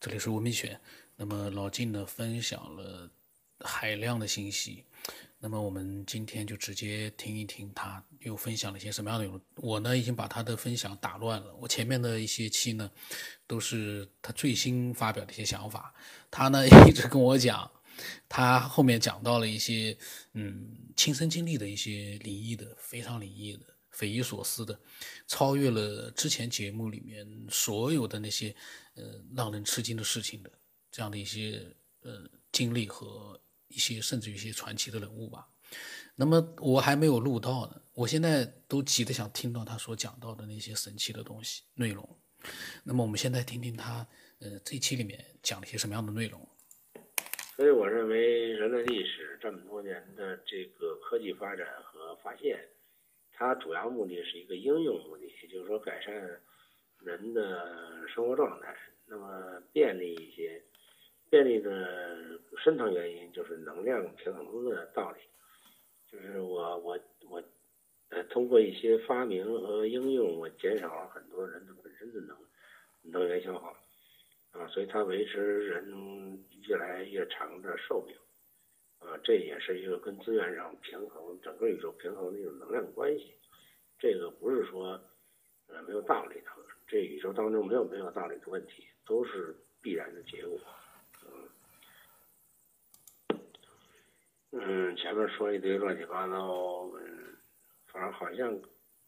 这里是文明选。那么老金呢分享了海量的信息，那么我们今天就直接听一听他又分享了一些什么样的内容。我呢已经把他的分享打乱了，我前面的一些期呢都是他最新发表的一些想法，他呢一直跟我讲，他后面讲到了一些嗯亲身经历的一些灵异的，非常灵异的。匪夷所思的，超越了之前节目里面所有的那些呃让人吃惊的事情的这样的一些呃经历和一些甚至于一些传奇的人物吧。那么我还没有录到呢，我现在都急得想听到他所讲到的那些神奇的东西内容。那么我们现在听听他呃这期里面讲了一些什么样的内容。所以我认为人类历史这么多年的这个科技发展和发现。它主要目的是一个应用目的，也就是说改善人的生活状态，那么便利一些。便利的深层原因就是能量平衡的道理，就是我我我呃通过一些发明和应用，我减少了很多人的本身的能能源消耗啊，所以它维持人越来越长的寿命。啊，这也是一个跟资源上平衡，整个宇宙平衡的一种能量关系。这个不是说呃没有道理的，这宇宙当中没有没有道理的问题，都是必然的结果。嗯，嗯，前面说一堆乱七八糟，嗯，反正好像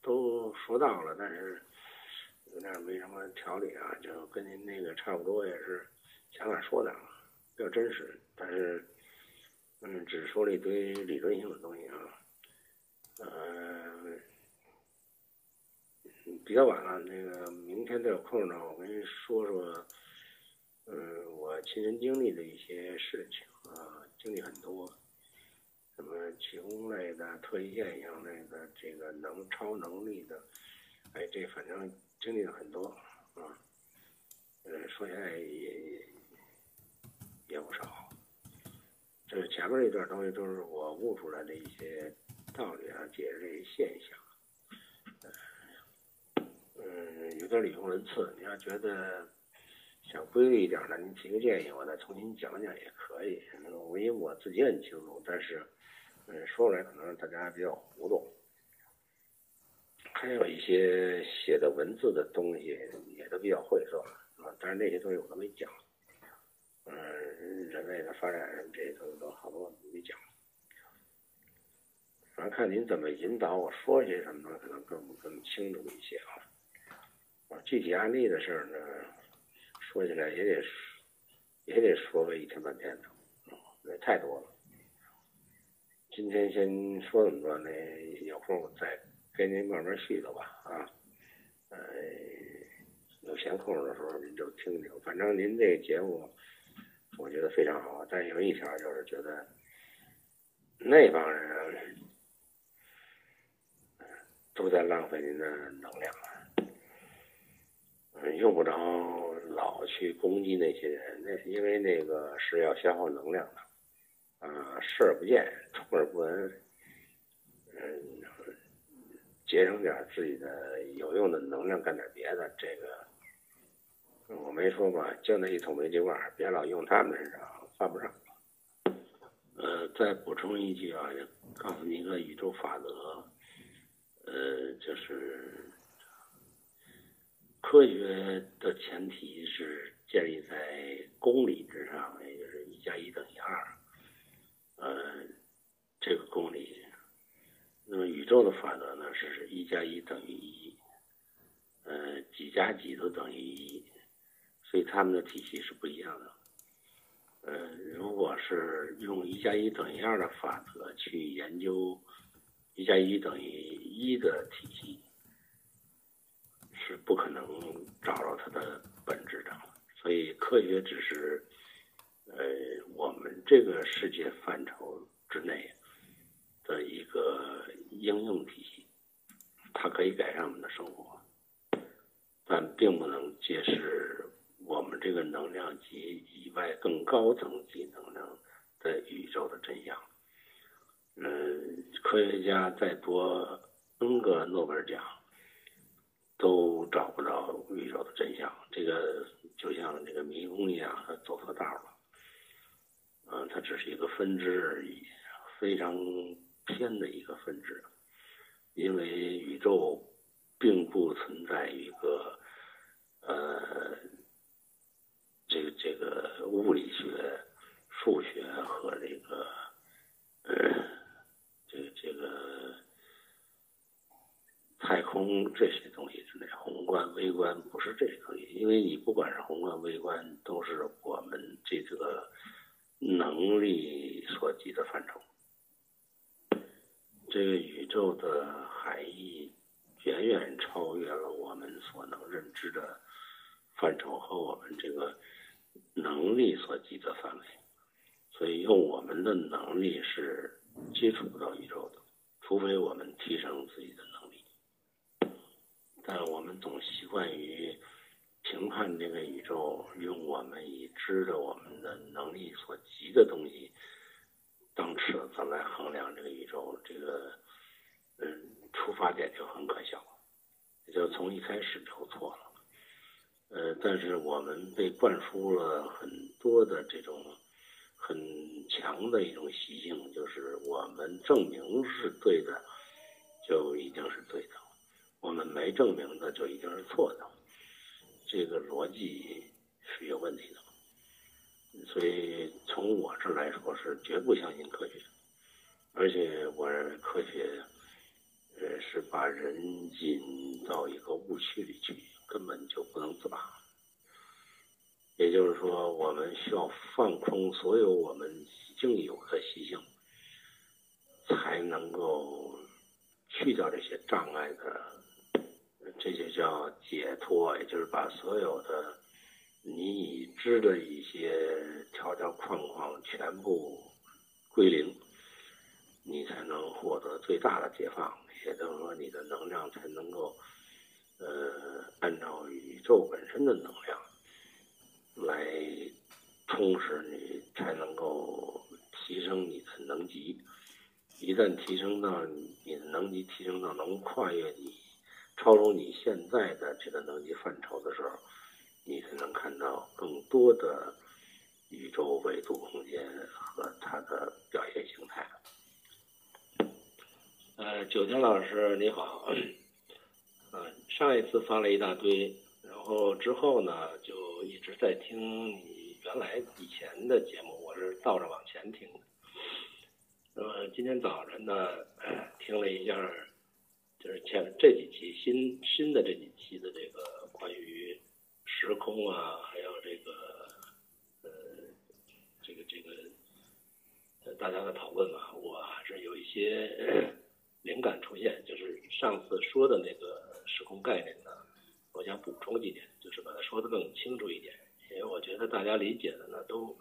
都说到了，但是有点没什么条理啊，就跟您那个差不多，也是想哪说哪，比较真实，但是。嗯，只说了一堆理论性的东西啊，呃，比较晚了，那个明天再有空呢，我跟你说说，嗯，我亲身经历的一些事情啊，经历很多，什么气功类的、特异现象类的、这个能超能力的，哎，这反正经历了很多啊，呃，说起来也也不少。这前面那段东西都是我悟出来的一些道理啊，解释这些现象。嗯，有点语无伦次。你要觉得想规律一点的，你提个建议，我再重新讲讲也可以。我因为我自己很清楚，但是嗯，说出来可能大家比较糊涂。还有一些写的文字的东西也都比较晦涩啊，但是那些东西我都没讲。嗯，人类的发展这都都好多没讲，反正看您怎么引导我说些什么，可能更更清楚一些啊。啊，具体案例的事儿呢，说起来也得也得说个一天半天的，那太多了。今天先说这么多，那有空我再跟您慢慢絮叨吧啊。呃，有闲空的时候您就听听，反正您这个节目。我觉得非常好，但有一条就是觉得那帮人都在浪费您的能量，嗯，用不着老去攻击那些人，那是因为那个是要消耗能量的，啊，视而不见，充耳不闻，嗯，节省点自己的有用的能量，干点别的，这个。我没说过，就那一桶煤气罐，别老用他们身上，犯不上。呃，再补充一句啊，告诉你一个宇宙法则，呃，就是科学的前提是建立在公理之上，也就是一加一等于二。呃，这个公理，那么宇宙的法则呢，是一加一等于一，呃，几加几都等于一。所以他们的体系是不一样的。呃，如果是用一加一等于二的法则去研究一加一等于一的体系，是不可能找到它的本质的。所以科学只是呃我们这个世界范畴之内的一个应用体系，它可以改善我们的生活，但并不能揭示。我们这个能量级以外更高层级能量的宇宙的真相，嗯，科学家再多 N 个诺贝尔奖，都找不着宇宙的真相。这个就像这个迷宫一样，他，走错道了，嗯，它只是一个分支而已，非常偏的一个分支，因为宇宙并不存在一个呃，个物理学、数学和这个呃，这个这个太空这些东西之内，宏观、微观不是这些东西，因为你不管是宏观、微观，都是我们这个能力所及的范畴。这个宇宙的含义远远超越了我们所能认知的范畴和我们这个所及的范围，所以用我们的能力是接触不到宇宙的，除非我们提升自己的能力。但我们总习惯于评判这个宇宙，用我们已知的我们的能力所及的东西当尺子来衡量这个宇宙，这个嗯出发点就很可笑，也就从一开始就错了。呃，但是我们被灌输了很多的这种很强的一种习性，就是我们证明是对的，就一定是对的。我们没证明的就一定是错的，这个逻辑是有问题的。所以从我这来说是绝不相信科学，而且我认为科学，呃，是把人引到一个误区里去，根本就不能自拔。也就是说，我们需要放空所有我们已经有的习性，才能够去掉这些障碍的。这就叫解脱，也就是把所有的你已知的一些条条框框全部归零，你才能获得最大的解放。也就是说，你的能量才能够，呃，按照宇宙本身的能量来充实你，才能够提升你的能级。一旦提升到你的能级提升到能跨越你。超出你现在的这个能力范畴的时候，你才能看到更多的宇宙维度空间和它的表现形态。呃，九天老师你好，上一次发了一大堆，然后之后呢就一直在听你原来以前的节目，我是倒着往前听的。那么今天早晨呢，听了一下。就是前这几期新新的这几期的这个关于时空啊，还有这个呃这个这个大家的讨论啊，我还是有一些灵感出现。就是上次说的那个时空概念呢，我想补充几点，就是把它说的更清楚一点，因为我觉得大家理解的呢都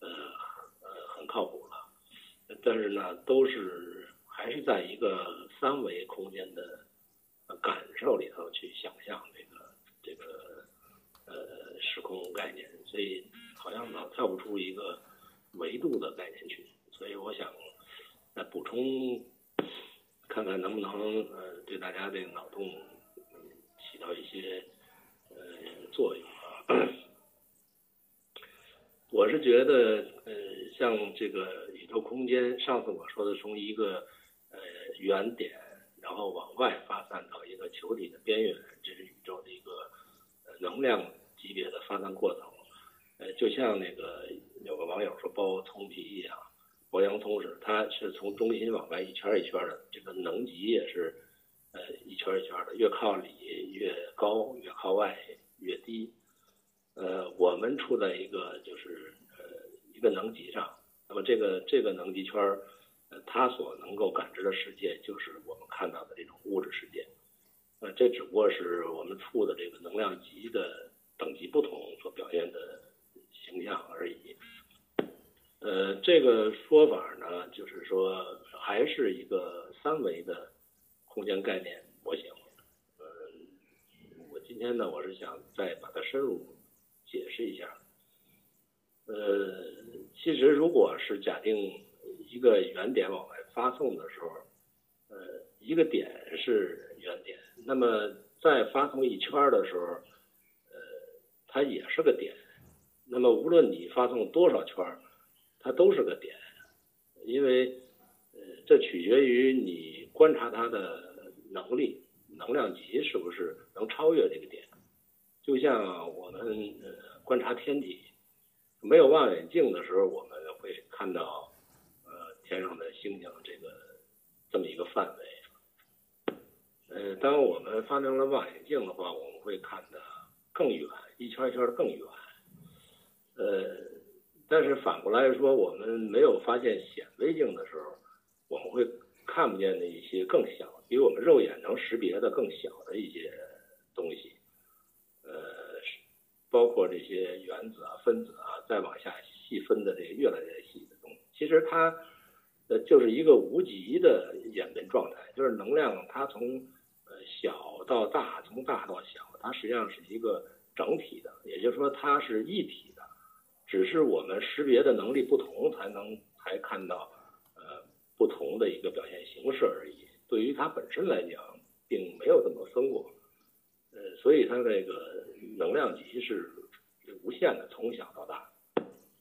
呃呃很靠谱了，但是呢都是还是在一个。三维空间的感受里头去想象这个这个呃时空概念，所以好像老跳不出一个维度的概念去，所以我想再补充，看看能不能呃对大家这个脑洞起到一些呃作用啊。我是觉得呃像这个宇宙空间，上次我说的从一个呃。原点，然后往外发散到一个球体的边缘，这是宇宙的一个能量级别的发散过程。呃，就像那个有个网友说包葱皮一样，剥洋葱似的，它是从中心往外一圈一圈的，这个能级也是呃一圈一圈的，越靠里越高，越靠外越低。呃，我们处在一个就是呃一个能级上，那么这个这个能级圈呃。它所能够感知的世界，就是我们看到的这种物质世界。呃，这只不过是我们处的这个能量级的等级不同所表现的形象而已。呃，这个说法呢，就是说还是一个三维的空间概念模型。呃，我今天呢，我是想再把它深入解释一下。呃，其实如果是假定。一个原点往外发送的时候，呃，一个点是原点，那么再发送一圈的时候，呃，它也是个点，那么无论你发送多少圈，它都是个点，因为呃，这取决于你观察它的能力，能量级是不是能超越这个点。就像我们呃观察天体，没有望远镜的时候，我们会看到呃天上的星星这个这么一个范围。呃，当我们发明了望远镜的话，我们会看得更远，一圈一圈的更远。呃，但是反过来说，我们没有发现显微镜的时候，我们会看不见的一些更小，比我们肉眼能识别的更小的一些东西。呃，包括这些原子啊、分子啊，再往下细分的这个越来越细的东西，其实它呃就是一个无极的演变状态，就是能量它从呃小到大，从大到小，它实际上是一个整体的，也就是说它是一体，只是我们识别的能力不同，才能才看到呃不同的一个表现形式而已。对于它本身来讲，并没有这么分过。呃，所以它这个能量级是无限的，从小到大。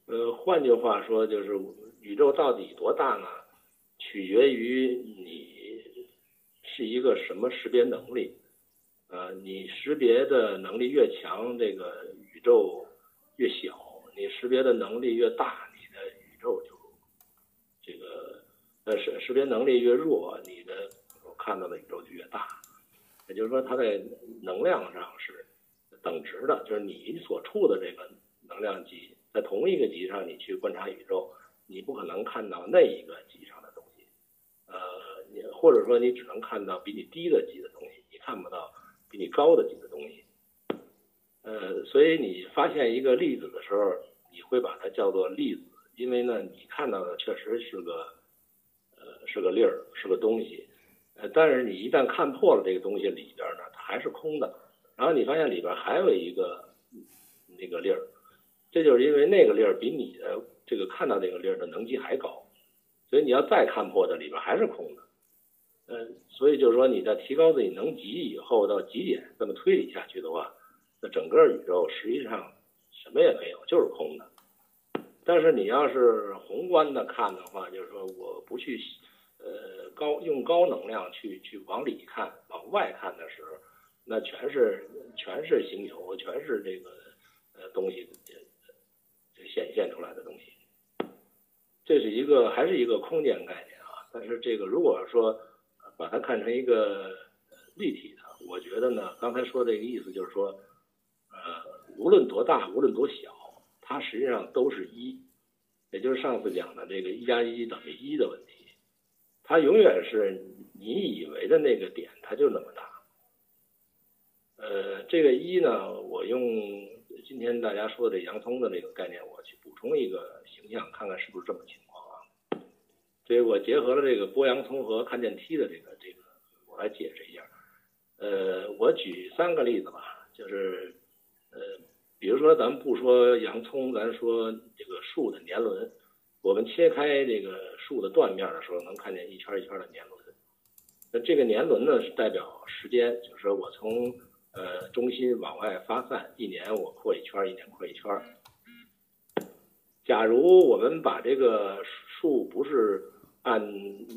呃，换句话说，就是宇宙到底多大呢？取决于你是一个什么识别能力。呃，你识别的能力越强，这个宇宙越小；你识别的能力越大，你的宇宙就这个呃识识别能力越弱，你的我看到的宇宙就越大。也就是说，它在能量上是等值的，就是你所处的这个能量级，在同一个级上，你去观察宇宙，你不可能看到那一个级上的东西，呃，你或者说你只能看到比你低的级的东西，你看不到比你高的级的东西，呃，所以你发现一个粒子的时候，你会把它叫做粒子，因为呢，你看到的确实是个，呃，是个粒儿，是个东西。呃，但是你一旦看破了这个东西里边呢，它还是空的。然后你发现里边还有一个那个粒儿，这就是因为那个粒儿比你的这个看到那个粒儿的能级还高，所以你要再看破的里边还是空的。嗯，所以就是说你在提高自己能级以后到极点这么推理下去的话，那整个宇宙实际上什么也没有，就是空的。但是你要是宏观的看的话，就是说我不去。呃，高用高能量去去往里看，往外看的时候，那全是全是星球，全是这个呃东西这显现出来的东西。这是一个还是一个空间概念啊？但是这个如果说把它看成一个立体的，我觉得呢，刚才说这个意思就是说，无论多大，无论多小，它实际上都是一，也就是上次讲的这个一加一等于一的问题。它永远是你以为的那个点，它就那么大。呃，这个一呢，我用今天大家说的洋葱的这个概念，我去补充一个形象，看看是不是这么情况啊？所以我结合了这个剥洋葱和看电梯的这个这个，我来解释一下。呃，我举三个例子吧，就是呃，比如说咱们不说洋葱，咱说这个树的年轮。我们切开这个树的断面的时候，能看见一圈一圈的年轮。那这个年轮呢，是代表时间，就是说我从呃中心往外发散，一年我扩一圈，一年扩一圈。假如我们把这个树不是按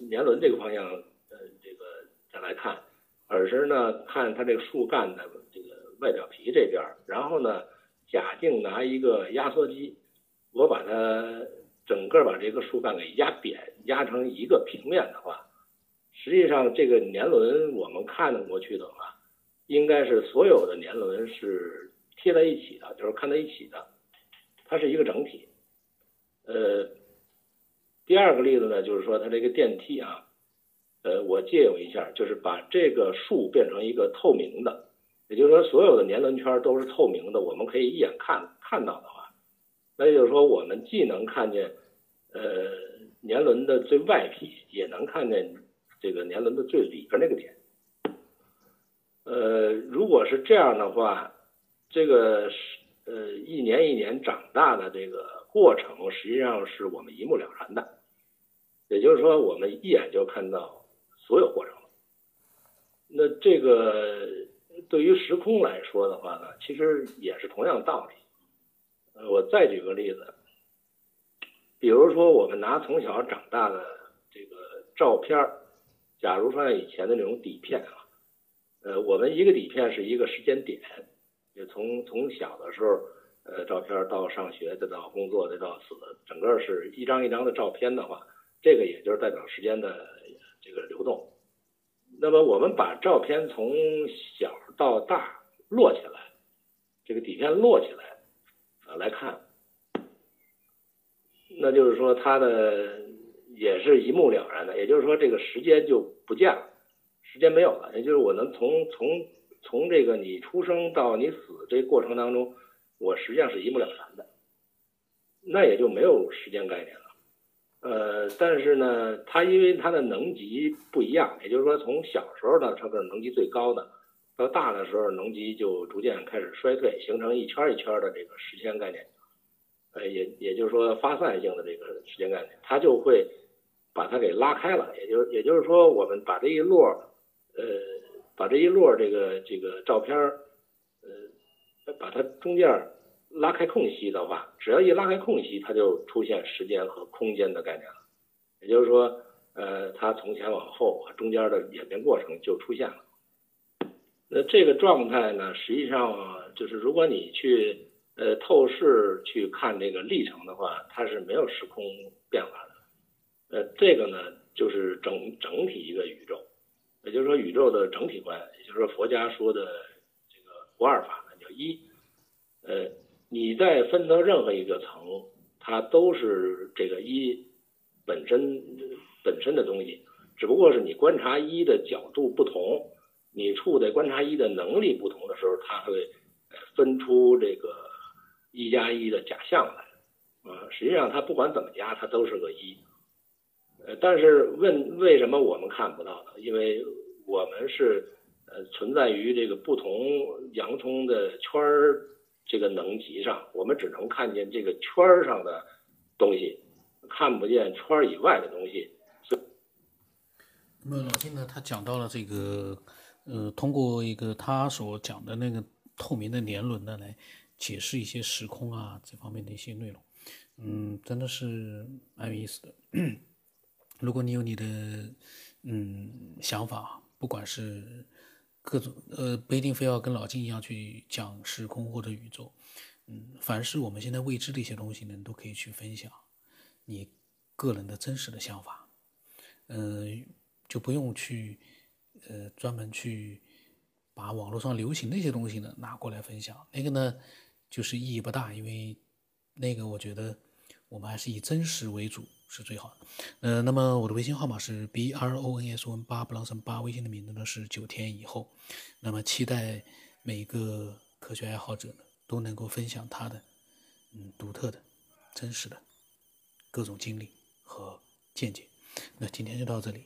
年轮这个方向呃这个再来看，而是呢看它这个树干的这个外表皮这边，然后呢假定拿一个压缩机，我把它。整个把这个树干给压扁，压成一个平面的话，实际上这个年轮我们看过去的话，应该是所有的年轮是贴在一起的，就是看在一起的，它是一个整体。呃，第二个例子呢，就是说它这个电梯啊，呃，我借用一下，就是把这个树变成一个透明的，也就是说所有的年轮圈都是透明的，我们可以一眼看看到的话。那也就是说，我们既能看见，呃，年轮的最外皮，也能看见这个年轮的最里边那个点。呃，如果是这样的话，这个是呃一年一年长大的这个过程，实际上是我们一目了然的。也就是说，我们一眼就看到所有过程了。那这个对于时空来说的话呢，其实也是同样道理。呃，我再举个例子，比如说我们拿从小长大的这个照片，假如说以前的那种底片啊，呃，我们一个底片是一个时间点，就从从小的时候，呃，照片到上学再到工作再到死，整个是一张一张的照片的话，这个也就是代表时间的这个流动。那么我们把照片从小到大摞起来，这个底片摞起来啊来看，那就是说它的也是一目了然的，也就是说这个时间就不见了，时间没有了，也就是我能从从从这个你出生到你死这过程当中，我实际上是一目了然的，那也就没有时间概念了。呃，但是呢，它因为它的能级不一样，也就是说，从小时候呢，它是能级最高的，到大的时候，能级就逐渐开始衰退，形成一圈一圈的这个时间概念，呃，也也就是说发散性的这个时间概念，它就会把它给拉开了，也就也就是说，我们把这一摞，呃，把这一摞这个这个照片呃，把它中间。拉开空隙的话，只要一拉开空隙，它就出现时间和空间的概念了。也就是说，呃，它从前往后中间的演变过程就出现了。那这个状态呢，实际上就是如果你去呃透视去看这个历程的话，它是没有时空变化的。呃，这个呢，就是整整体一个宇宙，也就是说宇宙的整体观，也就是说佛家说的这个不二法呢，叫一，呃。你在分到任何一个层，它都是这个一本身本身的东西，只不过是你观察一的角度不同，你处在观察一的能力不同的时候，它会分出这个一加一的假象来。啊，实际上它不管怎么加，它都是个一。呃，但是问为什么我们看不到呢？因为我们是呃存在于这个不同洋葱的圈儿。这个能级上，我们只能看见这个圈儿上的东西，看不见圈儿以外的东西。那么老金呢，他讲到了这个，呃，通过一个他所讲的那个透明的年轮呢，来解释一些时空啊这方面的一些内容。嗯，真的是蛮有意思的。如果你有你的嗯想法，不管是。各种呃不一定非要跟老金一样去讲时空或者宇宙，嗯，凡是我们现在未知的一些东西呢，你都可以去分享你个人的真实的想法，嗯，就不用去呃专门去把网络上流行的一些东西呢拿过来分享，那个呢就是意义不大，因为那个我觉得我们还是以真实为主。是最好的，呃，那么我的微信号码是 b r o n s o n 八布朗森八，微信的名字呢是九天以后，那么期待每一个科学爱好者呢都能够分享他的嗯独特的、真实的各种经历和见解。那今天就到这里。